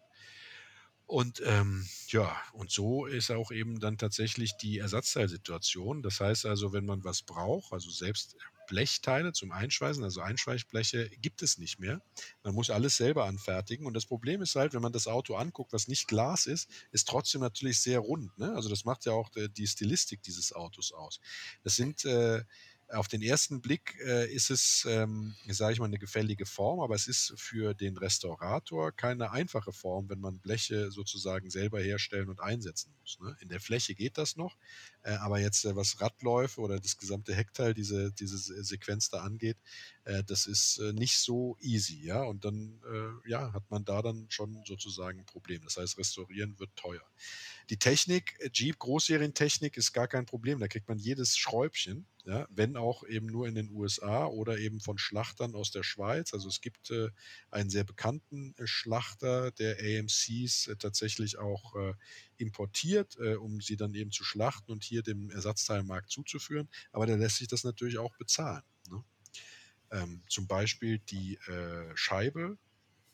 Und ähm, ja, und so ist auch eben dann tatsächlich die Ersatzteilsituation. Das heißt also, wenn man was braucht, also selbst Blechteile zum Einschweißen, also Einschweißbleche, gibt es nicht mehr. Man muss alles selber anfertigen. Und das Problem ist halt, wenn man das Auto anguckt, was nicht Glas ist, ist trotzdem natürlich sehr rund. Ne? Also das macht ja auch äh, die Stilistik dieses Autos aus. Das sind äh, auf den ersten Blick äh, ist es, ähm, sage ich mal, eine gefällige Form, aber es ist für den Restaurator keine einfache Form, wenn man Bleche sozusagen selber herstellen und einsetzen muss. Ne? In der Fläche geht das noch, äh, aber jetzt äh, was Radläufe oder das gesamte Heckteil, diese, diese Sequenz da angeht, äh, das ist äh, nicht so easy, ja. Und dann äh, ja, hat man da dann schon sozusagen ein Problem. Das heißt, restaurieren wird teuer. Die Technik, Jeep Großserientechnik ist gar kein Problem. Da kriegt man jedes Schräubchen ja, wenn auch eben nur in den USA oder eben von Schlachtern aus der Schweiz. Also es gibt äh, einen sehr bekannten äh, Schlachter, der AMCs äh, tatsächlich auch äh, importiert, äh, um sie dann eben zu schlachten und hier dem Ersatzteilmarkt zuzuführen. Aber der lässt sich das natürlich auch bezahlen. Ne? Ähm, zum Beispiel die äh, Scheibe,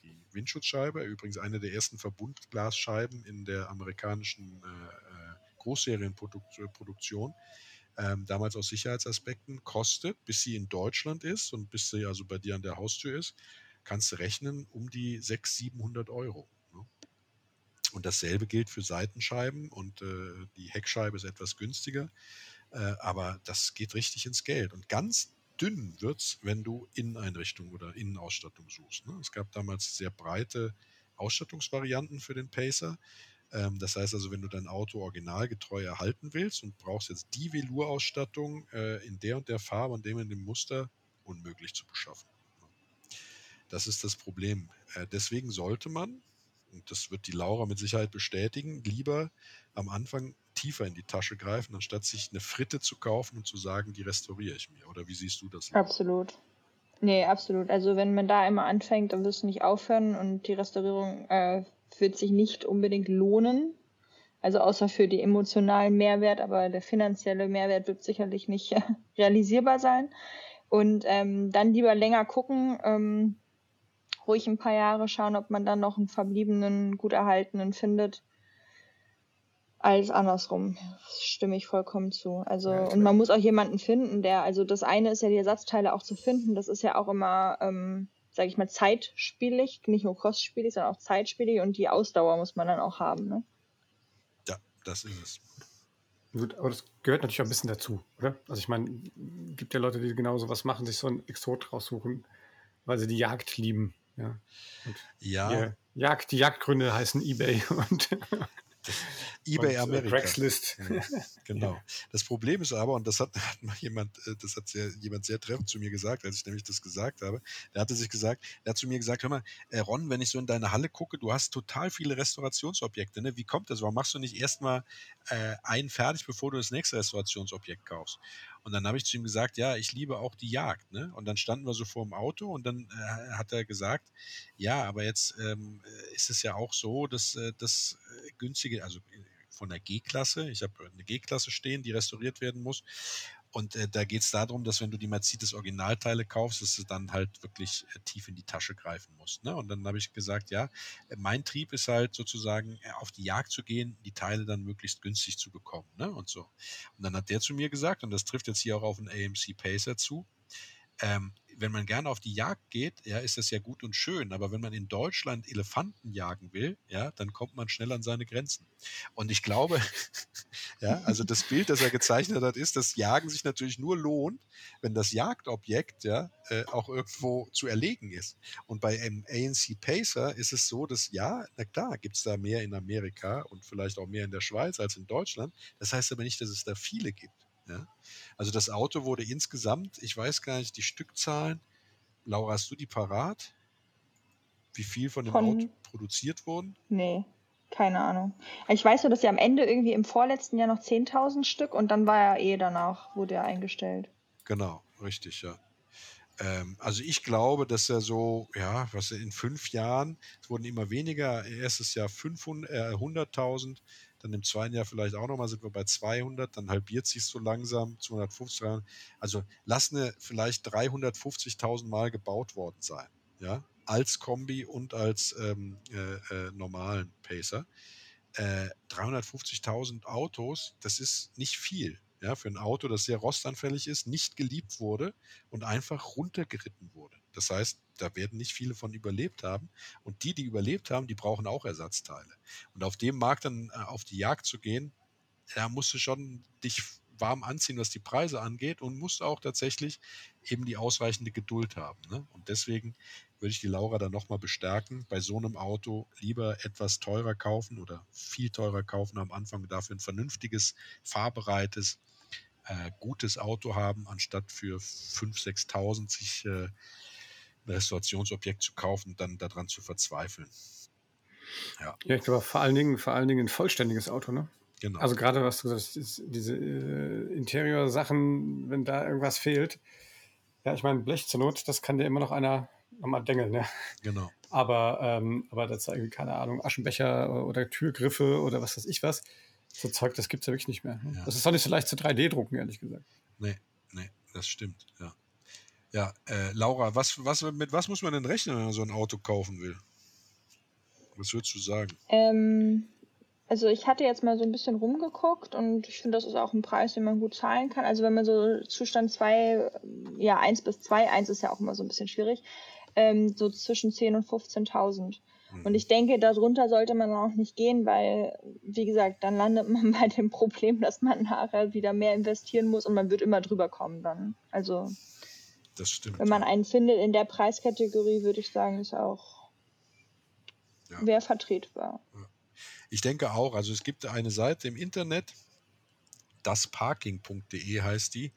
die Windschutzscheibe, übrigens eine der ersten Verbundglasscheiben in der amerikanischen Großserienproduktion ähm, damals aus Sicherheitsaspekten, kostet, bis sie in Deutschland ist und bis sie also bei dir an der Haustür ist, kannst du rechnen um die 600, 700 Euro. Ne? Und dasselbe gilt für Seitenscheiben und äh, die Heckscheibe ist etwas günstiger, äh, aber das geht richtig ins Geld. Und ganz dünn wird es, wenn du Inneneinrichtung oder Innenausstattung suchst. Ne? Es gab damals sehr breite Ausstattungsvarianten für den Pacer. Ähm, das heißt also, wenn du dein Auto originalgetreu erhalten willst und brauchst jetzt die Velour-Ausstattung äh, in der und der Farbe und dem in dem Muster, unmöglich zu beschaffen. Das ist das Problem. Äh, deswegen sollte man, und das wird die Laura mit Sicherheit bestätigen, lieber am Anfang tiefer in die Tasche greifen, anstatt sich eine Fritte zu kaufen und zu sagen, die restauriere ich mir. Oder wie siehst du das? Absolut. Nee, absolut. Also wenn man da immer anfängt, dann wirst du nicht aufhören und die Restaurierung äh, wird sich nicht unbedingt lohnen. Also außer für die emotionalen Mehrwert, aber der finanzielle Mehrwert wird sicherlich nicht äh, <laughs> realisierbar sein. Und ähm, dann lieber länger gucken, ähm, ruhig ein paar Jahre schauen, ob man dann noch einen verbliebenen, gut erhaltenen findet, als andersrum. Das stimme ich vollkommen zu. Also, ja, und man muss auch jemanden finden, der, also das eine ist ja die Ersatzteile auch zu finden, das ist ja auch immer ähm, sage ich mal, zeitspielig, nicht nur kostspielig, sondern auch zeitspielig und die Ausdauer muss man dann auch haben. Ne? Ja, das ist es. Gut, aber das gehört natürlich auch ein bisschen dazu, oder? Also ich meine, gibt ja Leute, die genau sowas machen, sich so ein Exot raussuchen, weil sie die Jagd lieben. Ja. Und ja. Jagd, die Jagdgründe heißen Ebay <laughs> und <laughs> eBay und, äh, Amerika. Craigslist. Ja, genau. <laughs> Das Problem ist aber, und das hat, <laughs> hat mal jemand, äh, das hat sehr, jemand sehr treffend zu mir gesagt, als ich nämlich das gesagt habe. Der hatte sich gesagt, der hat zu mir gesagt, hör mal, äh, Ron, wenn ich so in deine Halle gucke, du hast total viele Restaurationsobjekte, ne? Wie kommt das? Warum machst du nicht erstmal äh, einen fertig, bevor du das nächste Restaurationsobjekt kaufst? Und dann habe ich zu ihm gesagt, ja, ich liebe auch die Jagd. Ne? Und dann standen wir so vor dem Auto und dann äh, hat er gesagt, ja, aber jetzt ähm, ist es ja auch so, dass äh, das äh, günstige, also von der G-Klasse, ich habe eine G-Klasse stehen, die restauriert werden muss. Und äh, da geht es darum, dass wenn du die Mercedes Originalteile kaufst, dass du dann halt wirklich äh, tief in die Tasche greifen musst. Ne? Und dann habe ich gesagt, ja, mein Trieb ist halt sozusagen äh, auf die Jagd zu gehen, die Teile dann möglichst günstig zu bekommen. Ne? Und so. Und dann hat der zu mir gesagt, und das trifft jetzt hier auch auf einen AMC Pacer zu, ähm, wenn man gerne auf die Jagd geht, ja, ist das ja gut und schön. Aber wenn man in Deutschland Elefanten jagen will, ja, dann kommt man schnell an seine Grenzen. Und ich glaube, <laughs> ja, also das Bild, das er gezeichnet hat, ist, dass Jagen sich natürlich nur lohnt, wenn das Jagdobjekt ja äh, auch irgendwo zu erlegen ist. Und bei einem ANC Pacer ist es so, dass ja, na klar, gibt es da mehr in Amerika und vielleicht auch mehr in der Schweiz als in Deutschland. Das heißt aber nicht, dass es da viele gibt. Ja? Also das Auto wurde insgesamt, ich weiß gar nicht die Stückzahlen. Laura, hast du die parat? Wie viel von dem Von- Auto produziert wurden? Nee, keine Ahnung. Ich weiß nur, dass ja am Ende irgendwie im vorletzten Jahr noch 10.000 Stück und dann war er eh danach, wurde er eingestellt. Genau, richtig, ja. Ähm, also ich glaube, dass er so, ja, was in fünf Jahren, es wurden immer weniger, erstes Jahr 500, äh, 100.000, dann im zweiten Jahr vielleicht auch nochmal sind wir bei 200, dann halbiert sich so langsam, 250, 300. also lass eine vielleicht 350.000 Mal gebaut worden sein, ja, als Kombi und als ähm, äh, äh, normalen Pacer. Äh, 350.000 Autos, das ist nicht viel. Ja, für ein Auto, das sehr rostanfällig ist, nicht geliebt wurde und einfach runtergeritten wurde. Das heißt, da werden nicht viele von überlebt haben. Und die, die überlebt haben, die brauchen auch Ersatzteile. Und auf dem Markt dann äh, auf die Jagd zu gehen, da musst du schon dich warm anziehen, was die Preise angeht und musst auch tatsächlich eben die ausreichende Geduld haben. Ne? Und deswegen würde ich die Laura dann nochmal bestärken, bei so einem Auto lieber etwas teurer kaufen oder viel teurer kaufen am Anfang, dafür ein vernünftiges, fahrbereites, äh, gutes Auto haben, anstatt für 5.000, 6.000 sich äh, ein Restaurationsobjekt zu kaufen und dann daran zu verzweifeln. Ja, ich glaube vor allen Dingen, vor allen Dingen ein vollständiges Auto, ne? Genau. Also gerade was du gesagt hast, ist diese äh, Interior-Sachen, wenn da irgendwas fehlt. Ja, ich meine, Blech zur Not, das kann dir immer noch einer nochmal dengeln, ne? genau. Aber, ähm, aber das irgendwie, keine Ahnung, Aschenbecher oder Türgriffe oder was weiß ich was. So Zeug, das gibt es ja wirklich nicht mehr. Ne? Ja. Das ist doch nicht so leicht zu 3D-drucken, ehrlich gesagt. Nee, nee, das stimmt, ja. Ja, äh, Laura, was, was, mit was muss man denn rechnen, wenn man so ein Auto kaufen will? Was würdest du sagen? Ähm, also ich hatte jetzt mal so ein bisschen rumgeguckt und ich finde, das ist auch ein Preis, den man gut zahlen kann. Also wenn man so Zustand 2, ja 1 bis 2, 1 ist ja auch immer so ein bisschen schwierig, ähm, so zwischen 10.000 und 15.000. Hm. Und ich denke, darunter sollte man auch nicht gehen, weil, wie gesagt, dann landet man <laughs> bei dem Problem, dass man nachher wieder mehr investieren muss und man wird immer drüber kommen dann. Also Das stimmt. wenn man einen findet in der Preiskategorie, würde ich sagen, ist auch Ja. wer vertretbar. Ich denke auch, also es gibt eine Seite im Internet, dasparking.de heißt die.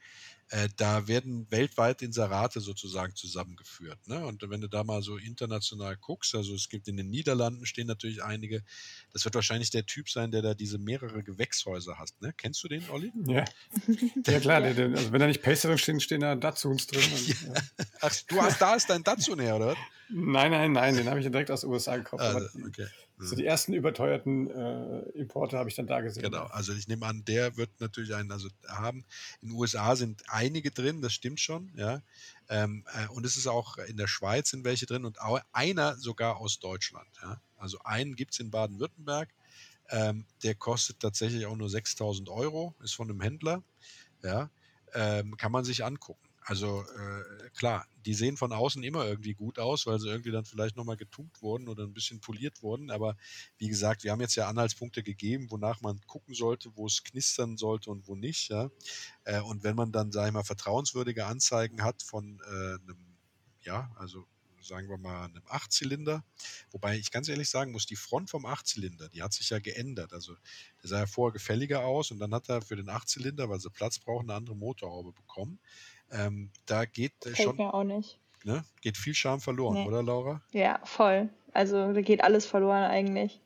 Äh, da werden weltweit Inserate sozusagen zusammengeführt. Ne? Und wenn du da mal so international guckst, also es gibt in den Niederlanden stehen natürlich einige, das wird wahrscheinlich der Typ sein, der da diese mehrere Gewächshäuser hat. Ne? Kennst du den, Olli? Ja, <laughs> ja klar. Der, der, also wenn da nicht Pacer drin stehen, stehen da Datsuns drin. Und, ja. Ach, du hast, da ist dein Datsun her, oder? Nein, nein, nein, den habe ich ja direkt aus den USA gekauft. Also, okay. So die ersten überteuerten äh, Importe habe ich dann da gesehen. Genau, also ich nehme an, der wird natürlich einen also haben. In den USA sind einige drin, das stimmt schon, ja. Ähm, äh, und es ist auch in der Schweiz sind welche drin und auch einer sogar aus Deutschland, ja. Also einen gibt es in Baden-Württemberg, ähm, der kostet tatsächlich auch nur 6000 Euro, ist von einem Händler, ja. Ähm, kann man sich angucken. Also äh, klar, die sehen von außen immer irgendwie gut aus, weil sie irgendwie dann vielleicht nochmal getunkt wurden oder ein bisschen poliert wurden. Aber wie gesagt, wir haben jetzt ja Anhaltspunkte gegeben, wonach man gucken sollte, wo es knistern sollte und wo nicht. Ja? Äh, und wenn man dann, sage ich mal, vertrauenswürdige Anzeigen hat von äh, einem, ja, also sagen wir mal einem Achtzylinder, wobei ich ganz ehrlich sagen muss, die Front vom Achtzylinder, die hat sich ja geändert. Also der sah ja vorher gefälliger aus und dann hat er für den Achtzylinder, weil sie Platz brauchen, eine andere Motorhaube bekommen. Ähm, da geht äh, schon, mir auch nicht. ne, geht viel Charme verloren, Nee. oder Laura? Ja, voll. Also da geht alles verloren eigentlich.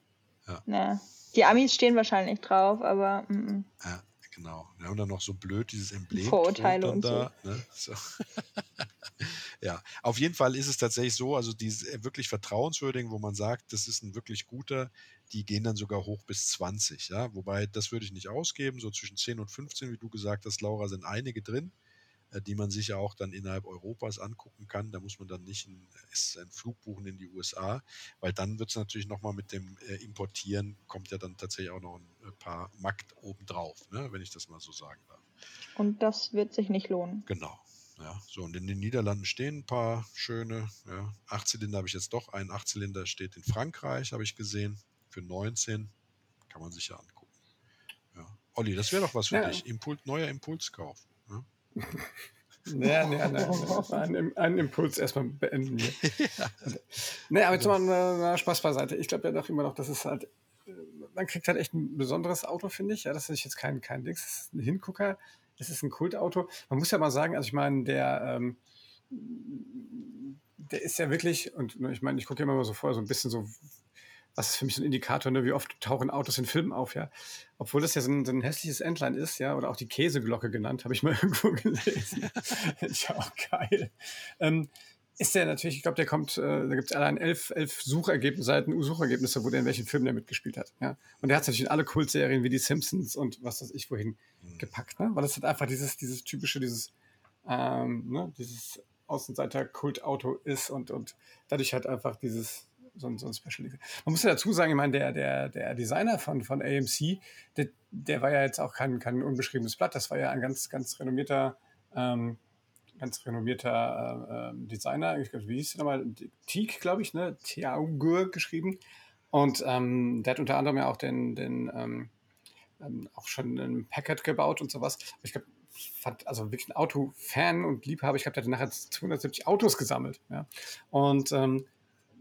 Ja. Ja. Die Amis stehen wahrscheinlich drauf, aber mm, mm. Ja, genau. Wir haben dann noch so blöd dieses Emblem. Vorurteile und da, Ne? so. <laughs> Ja, auf jeden Fall ist es tatsächlich so, also die äh, wirklich vertrauenswürdigen, wo man sagt, das ist ein wirklich guter, die gehen dann sogar hoch bis 20, ja. Wobei, das würde ich nicht ausgeben, so zwischen 10 und 15, wie du gesagt hast, Laura, sind einige drin, die man sich ja auch dann innerhalb Europas angucken kann. Da muss man dann nicht ein, ist ein Flug buchen in die USA, weil dann wird es natürlich nochmal mit dem äh, Importieren, kommt ja dann tatsächlich auch noch ein äh, paar Makt obendrauf, ne, wenn ich das mal so sagen darf. Und das wird sich nicht lohnen. Genau. Ja, so und in den Niederlanden stehen ein paar schöne, ja, Achtzylinder habe ich jetzt doch, ein Achtzylinder steht in Frankreich, habe ich gesehen, für 19, kann man sich ja angucken. Ja. Olli, das wäre doch was für Ja. dich, Impuls, neuer Impulskauf. Ja? Ja, nee, nein, einen, einen Impuls erstmal beenden hier. <laughs> Nee, aber jetzt mal na, Spaß beiseite. Ich glaube ja doch immer noch, dass es halt, äh, man kriegt halt echt ein besonderes Auto, finde ich. Ja, das ist jetzt kein, kein Dings, das ist ein Hingucker, es ist ein Kultauto. Man muss ja mal sagen, also ich meine, der, ähm, der ist ja wirklich, und ich meine, ich gucke ja immer mal so vorher so ein bisschen so, was ist für mich so ein Indikator, ne, wie oft tauchen Autos in Filmen auf, ja. Obwohl das ja so ein, so ein hässliches Entlein ist, ja, oder auch die Käseglocke genannt, habe ich mal <laughs> irgendwo gelesen. ist ja auch geil. Ähm, ist der natürlich, ich glaube, der kommt, äh, da gibt es allein elf, elf Suchergebnisseiten, Suchergebnisse, wo der in welchen Filmen der mitgespielt hat. Ja? Und der hat es natürlich in alle Kultserien wie die Simpsons und was weiß ich wohin gepackt, ne? Weil das halt einfach dieses, dieses typische, dieses, ähm, ne, dieses Außenseiter-Kultauto ist und, und dadurch halt einfach dieses so ein, so ein Special. Man muss ja dazu sagen, ich meine, der, der, der Designer von, von AMC, der, der war ja jetzt auch kein, kein unbeschriebenes Blatt, das war ja ein ganz, ganz renommierter ähm, ganz renommierter äh, Designer, ich glaube, wie hieß der nochmal? Teak, glaube ich, ne? Tiaugur geschrieben. Und ähm, der hat unter anderem ja auch den, den ähm, ähm, auch schon ein Packard gebaut und sowas. Ich glaube, fand also wirklich ein Autofan und Liebhaber. Ich glaube, der hat nachher 270 Autos gesammelt. Ja. Und ähm,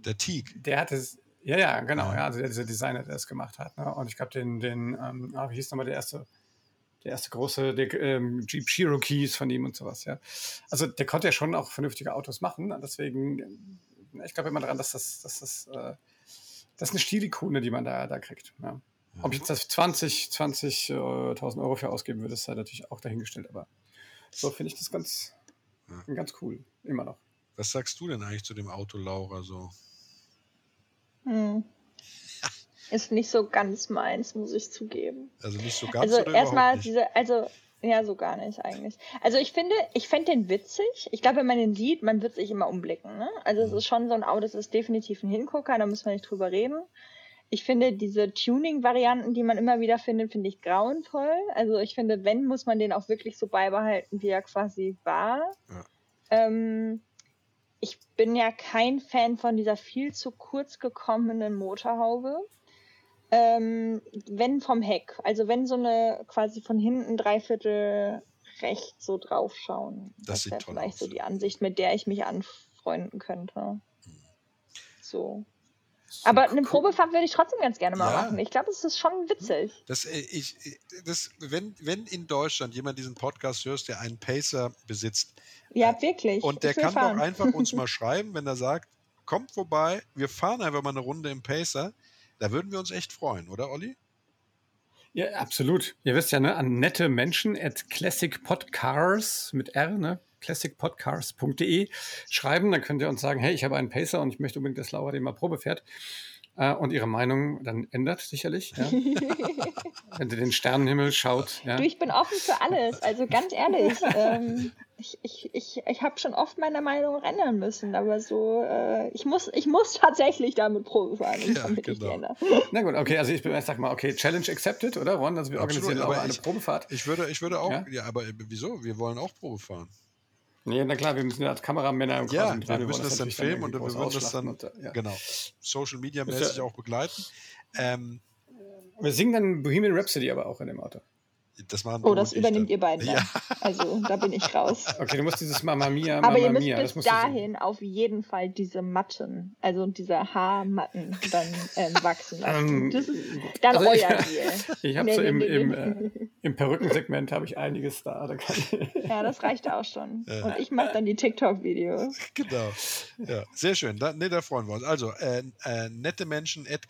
Der Teak. der hat es, ja, ja, genau, Ja. ja, also der, dieser Designer, der das gemacht hat. Ne? Und ich glaube, den, den, ähm, ah, wie hieß nochmal der erste, der erste große der, ähm, Jeep Cherokees von ihm und sowas, ja. Also der konnte ja schon auch vernünftige Autos machen. ne? Deswegen, äh, ich glaube immer daran, dass das, dass das, äh, das ist eine Stilikone, die man da, da kriegt. Ja. Ob ich jetzt das 20, 20.000 Euro für ausgeben würde, ist halt natürlich auch dahingestellt. Aber so finde ich das ganz, Ja. ganz cool. Immer noch. Was sagst du denn eigentlich zu dem Auto, Laura? So? Hm. Ist nicht so ganz meins, muss ich zugeben. Also nicht so ganz also erstmal diese, also ja, so gar nicht eigentlich. Also ich finde, ich fände den witzig. Ich glaube, wenn man den sieht, man wird sich immer umblicken. Ne? Also es Mhm. ist schon so ein Auto, das ist definitiv ein Hingucker, da müssen wir nicht drüber reden. Ich finde diese Tuning-Varianten, die man immer wieder findet, finde ich grauenvoll. Also ich finde, wenn, muss man den auch wirklich so beibehalten, wie er quasi war. Ja. Ähm, ich bin ja kein Fan von dieser viel zu kurz gekommenen Motorhaube. Ähm, wenn vom Heck, also wenn so eine quasi von hinten dreiviertel rechts so draufschauen. Das Das, wäre vielleicht aus, so die Ansicht, mit der ich mich anfreunden könnte. So. Aber eine. Probefahrt würde ich trotzdem ganz gerne mal Ja. machen. Ich glaube, es ist schon witzig. Das, äh, ich, äh, das, wenn, wenn in Deutschland jemand diesen Podcast hört, der einen Pacer besitzt, Ja, wirklich. und der kann fahren. doch einfach uns <laughs> mal schreiben, wenn er sagt, kommt vorbei, wir fahren einfach mal eine Runde im Pacer, da würden wir uns echt freuen, oder Olli? Ja, absolut. Ihr wisst ja, ne, an nette Menschen at classicpodcars mit R, ne, classicpodcars.de schreiben. Dann könnt ihr uns sagen, hey, ich habe einen Pacer und ich möchte unbedingt, dass Laura den mal Probe fährt. Äh, und ihre Meinung dann ändert sicherlich. Ja. <laughs> Wenn sie den Sternenhimmel schaut. Ja. Du, ich bin offen für alles. Also ganz ehrlich, ähm, ich, ich, ich, ich habe schon oft meine Meinung ändern müssen, aber so, äh, ich, muss, ich muss tatsächlich damit Probe fahren, Ja, damit ich genau. ändere. Na gut, okay, also ich, bin- ich sag mal, okay, Challenge accepted, oder Ron? Also wir Absolut, organisieren aber auch eine ich- Probefahrt. Ich würde, ich würde auch, Ja? ja, aber äh, wieso? Wir wollen auch Probe fahren. Ja, na klar, wir müssen ja als Kameramänner und Ja, wir müssen wollen das dann filmen und wir würden das dann, und, äh, ja. genau, Social Media mäßig ja- auch begleiten. Ähm, Wir singen dann Bohemian Rhapsody aber auch in dem Auto. Das machen Oh, das dann. ihr beiden Ja. dann. Also da bin ich raus. <laughs> Okay, du musst dieses Mama Mia, Aber Mama ihr müsst Mia, bis dahin auf jeden Fall diese Matten, also diese Haarmatten dann ähm, wachsen lassen. Ähm, das ist dann also ich- euer Deal. <laughs> Ich habe Nee, so nee, im, nee, im, äh, im Perückensegment habe ich einiges da. da <laughs> Ja, das reicht auch schon. Ja. Und ich mache dann die TikTok-Videos. Genau. Ja, sehr schön. Da, nee, da freuen wir uns. Also, äh, äh, nette Menschen at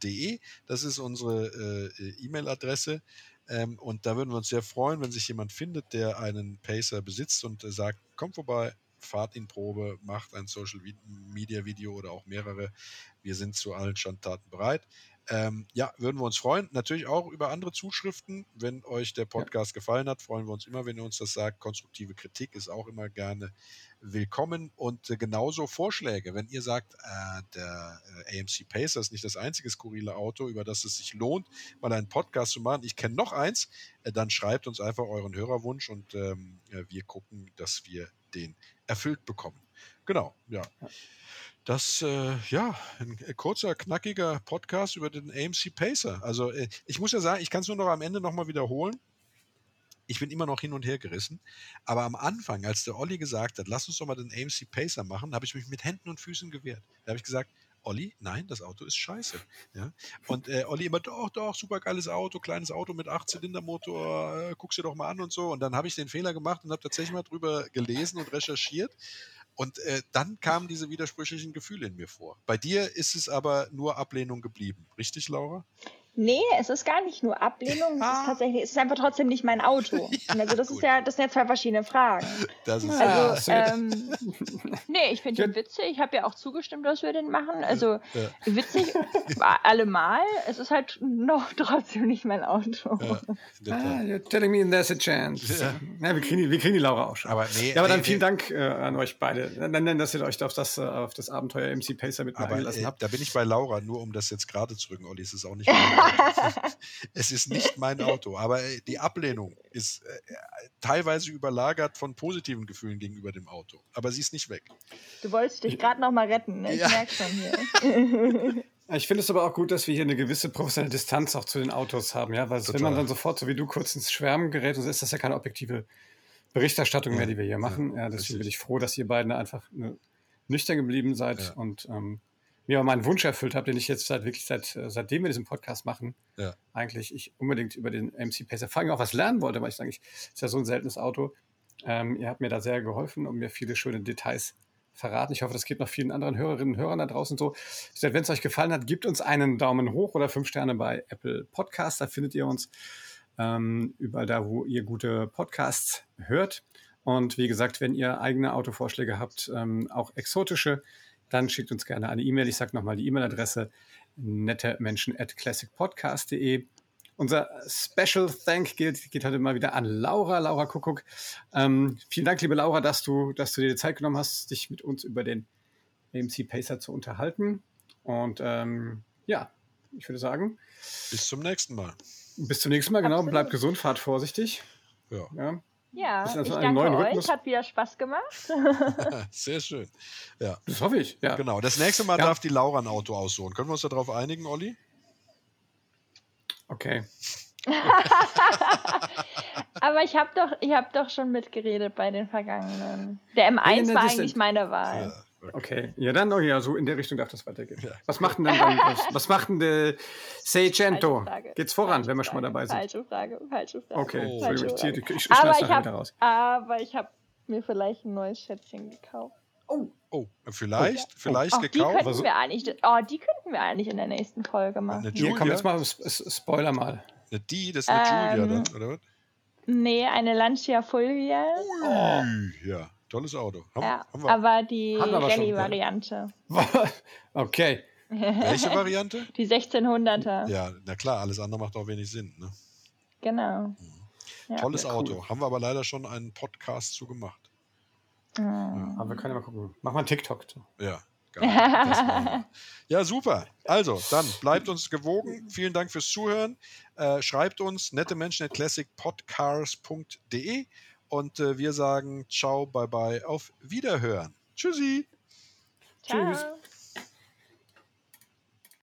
classicpodcars.de. Das ist unsere äh, E-Mail-Adresse. Ähm, und da würden wir uns sehr freuen, wenn sich jemand findet, der einen Pacer besitzt und äh, sagt, kommt vorbei, fahrt ihn Probe, macht ein Social Media Video oder auch mehrere. Wir sind zu allen Standtaten bereit. Ähm, ja, würden wir uns freuen. Natürlich auch über andere Zuschriften. Wenn euch der Podcast ja. gefallen hat, freuen wir uns immer, wenn ihr uns das sagt. Konstruktive Kritik ist auch immer gerne willkommen und äh, genauso Vorschläge. Wenn ihr sagt, äh, der äh, AMC Pacer ist nicht das einzige skurrile Auto, über das es sich lohnt, mal einen Podcast zu machen, ich kenne noch eins, äh, dann schreibt uns einfach euren Hörerwunsch und ähm, wir gucken, dass wir den erfüllt bekommen. Genau, ja. Das, äh, ja, ein kurzer, knackiger Podcast über den AMC Pacer. Also äh, ich muss ja sagen, ich kann es nur noch am Ende nochmal wiederholen. Ich bin immer noch hin und her gerissen. Aber am Anfang, als der Olli gesagt hat, lass uns doch mal den AMC Pacer machen, habe ich mich mit Händen und Füßen gewehrt. Da habe ich gesagt, Olli, nein, das Auto ist scheiße. Ja? Und äh, Olli immer, doch, doch, super geiles Auto, kleines Auto mit 8-Zylinder-Motor, äh, guck's dir doch mal an und so. Und dann habe ich den Fehler gemacht und habe tatsächlich mal drüber gelesen und recherchiert. Und äh, dann kamen diese widersprüchlichen Gefühle in mir vor. Bei dir ist es aber nur Ablehnung geblieben. Richtig, Laura? Nee, es ist gar nicht nur Ablehnung, es ist ah. tatsächlich, es ist einfach trotzdem nicht mein Auto. <laughs> ja, also das gut. ist ja, das sind ja zwei verschiedene Fragen. Das ist also, ja. ähm, <laughs> nee, ich finde ihn witzig. Ich habe ja auch zugestimmt, dass wir den machen. Also ja. witzig, <laughs> allemal. Es ist halt noch trotzdem nicht mein Auto. Ja, ah, you're telling me there's a chance. Ja. ja wir, kriegen die, wir kriegen die Laura auch schon. Aber, nee, ja, aber dann nee, vielen nee. Dank äh, an euch beide, dann, dass ihr euch auf das, äh, auf das Abenteuer MC Pacer mit eingelassen äh, habt. Da bin ich bei Laura, nur um das jetzt gerade zu rücken, Olli, es ist auch nicht <laughs> es ist nicht mein Auto, aber äh, die Ablehnung ist äh, teilweise überlagert von positiven Gefühlen gegenüber dem Auto. Aber sie ist nicht weg. Du wolltest dich gerade noch mal retten, ne? ich ja. merke schon hier. <laughs> <laughs> Ich finde es aber auch gut, dass wir hier eine gewisse professionelle Distanz auch zu den Autos haben, ja, weil wenn man dann sofort, so wie du, kurz ins Schwärmen gerät, dann ist das ja keine objektive Berichterstattung ja. mehr, die wir hier machen. Ja, ja deswegen bin ich froh, dass ihr beiden einfach nüchtern geblieben seid und ähm, mir auch meinen Wunsch erfüllt habe, den ich jetzt seit wirklich seit äh, seitdem wir diesen Podcast machen, ja. eigentlich ich unbedingt über den MC Pacer vor allem auch was lernen wollte, weil ich sage, ich ist ja so ein seltenes Auto. Ähm, ihr habt mir da sehr geholfen und mir viele schöne Details verraten. Ich hoffe, das geht noch vielen anderen Hörerinnen und Hörern da draußen so. Wenn es euch gefallen hat, gebt uns einen Daumen hoch oder fünf Sterne bei Apple Podcasts. Da findet ihr uns ähm, überall da, wo ihr gute Podcasts hört. Und wie gesagt, wenn ihr eigene Autovorschläge habt, ähm, auch exotische, dann schickt uns gerne eine E-Mail. Ich sage nochmal die E-Mail-Adresse nettemenschen at classicpodcast.de. Unser Special Thank geht, geht heute mal wieder an Laura, Laura Kuckuck. Ähm, vielen Dank, liebe Laura, dass du, dass du dir die Zeit genommen hast, dich mit uns über den AMC Pacer zu unterhalten. Und ähm, ja, ich würde sagen. Bis zum nächsten Mal. Bis zum nächsten Mal, genau. Absolut. Bleibt gesund, fahrt vorsichtig. Ja. ja. Ja, ich danke neuen euch, Rhythmus. hat wieder Spaß gemacht. <laughs> Sehr schön. Ja. Das hoffe ich, ja. Genau, das nächste Mal ja. darf die Laura ein Auto aussuchen. Können wir uns darauf einigen, Olli? Okay. <laughs> Aber ich habe doch, hab doch schon mitgeredet bei den vergangenen. Der M1 ja, war eigentlich meine Wahl. Okay. ja dann, oh ja, so in der Richtung darf das weitergehen. Ja. Was macht denn dann, was, was macht denn der Seicento? Geht's voran, falsche wenn wir schon mal dabei sind? Falsche Frage, falsche Frage. Okay, oh. falsche ich, ziehe, ich, ich aber ich hab, wieder raus. Aber ich habe mir vielleicht ein neues Schätzchen gekauft. Oh. Oh, vielleicht, oh, vielleicht oh, gekauft. Die könnten, wir eigentlich, oh, die könnten wir eigentlich in der nächsten Folge machen. Eine Julia? Hier, komm, jetzt mal Spoiler mal. Eine die, das ist eine ähm, Julia dann, oder was? Nee, eine Lancia Fulvia. Oh. Ja. Tolles Auto. Haben, ja, haben aber die Rallye-Variante. <laughs> okay. Welche Variante? Die 1600er. Ja, na klar, alles andere macht auch wenig Sinn. Ne? Genau. Mhm. Ja. Tolles ja, Auto. Cool. Haben wir aber leider schon einen Podcast zu gemacht. Mhm. Aber wir können ja mal gucken. Mach mal einen TikTok. Ja. Geil, <laughs> ja, super. Also, dann bleibt uns gewogen. Vielen Dank fürs Zuhören. Äh, schreibt uns nette Menschen at classicpodcars.de und äh, wir sagen ciao, bye bye, auf Wiederhören. Tschüssi. Ciao. Tschüss.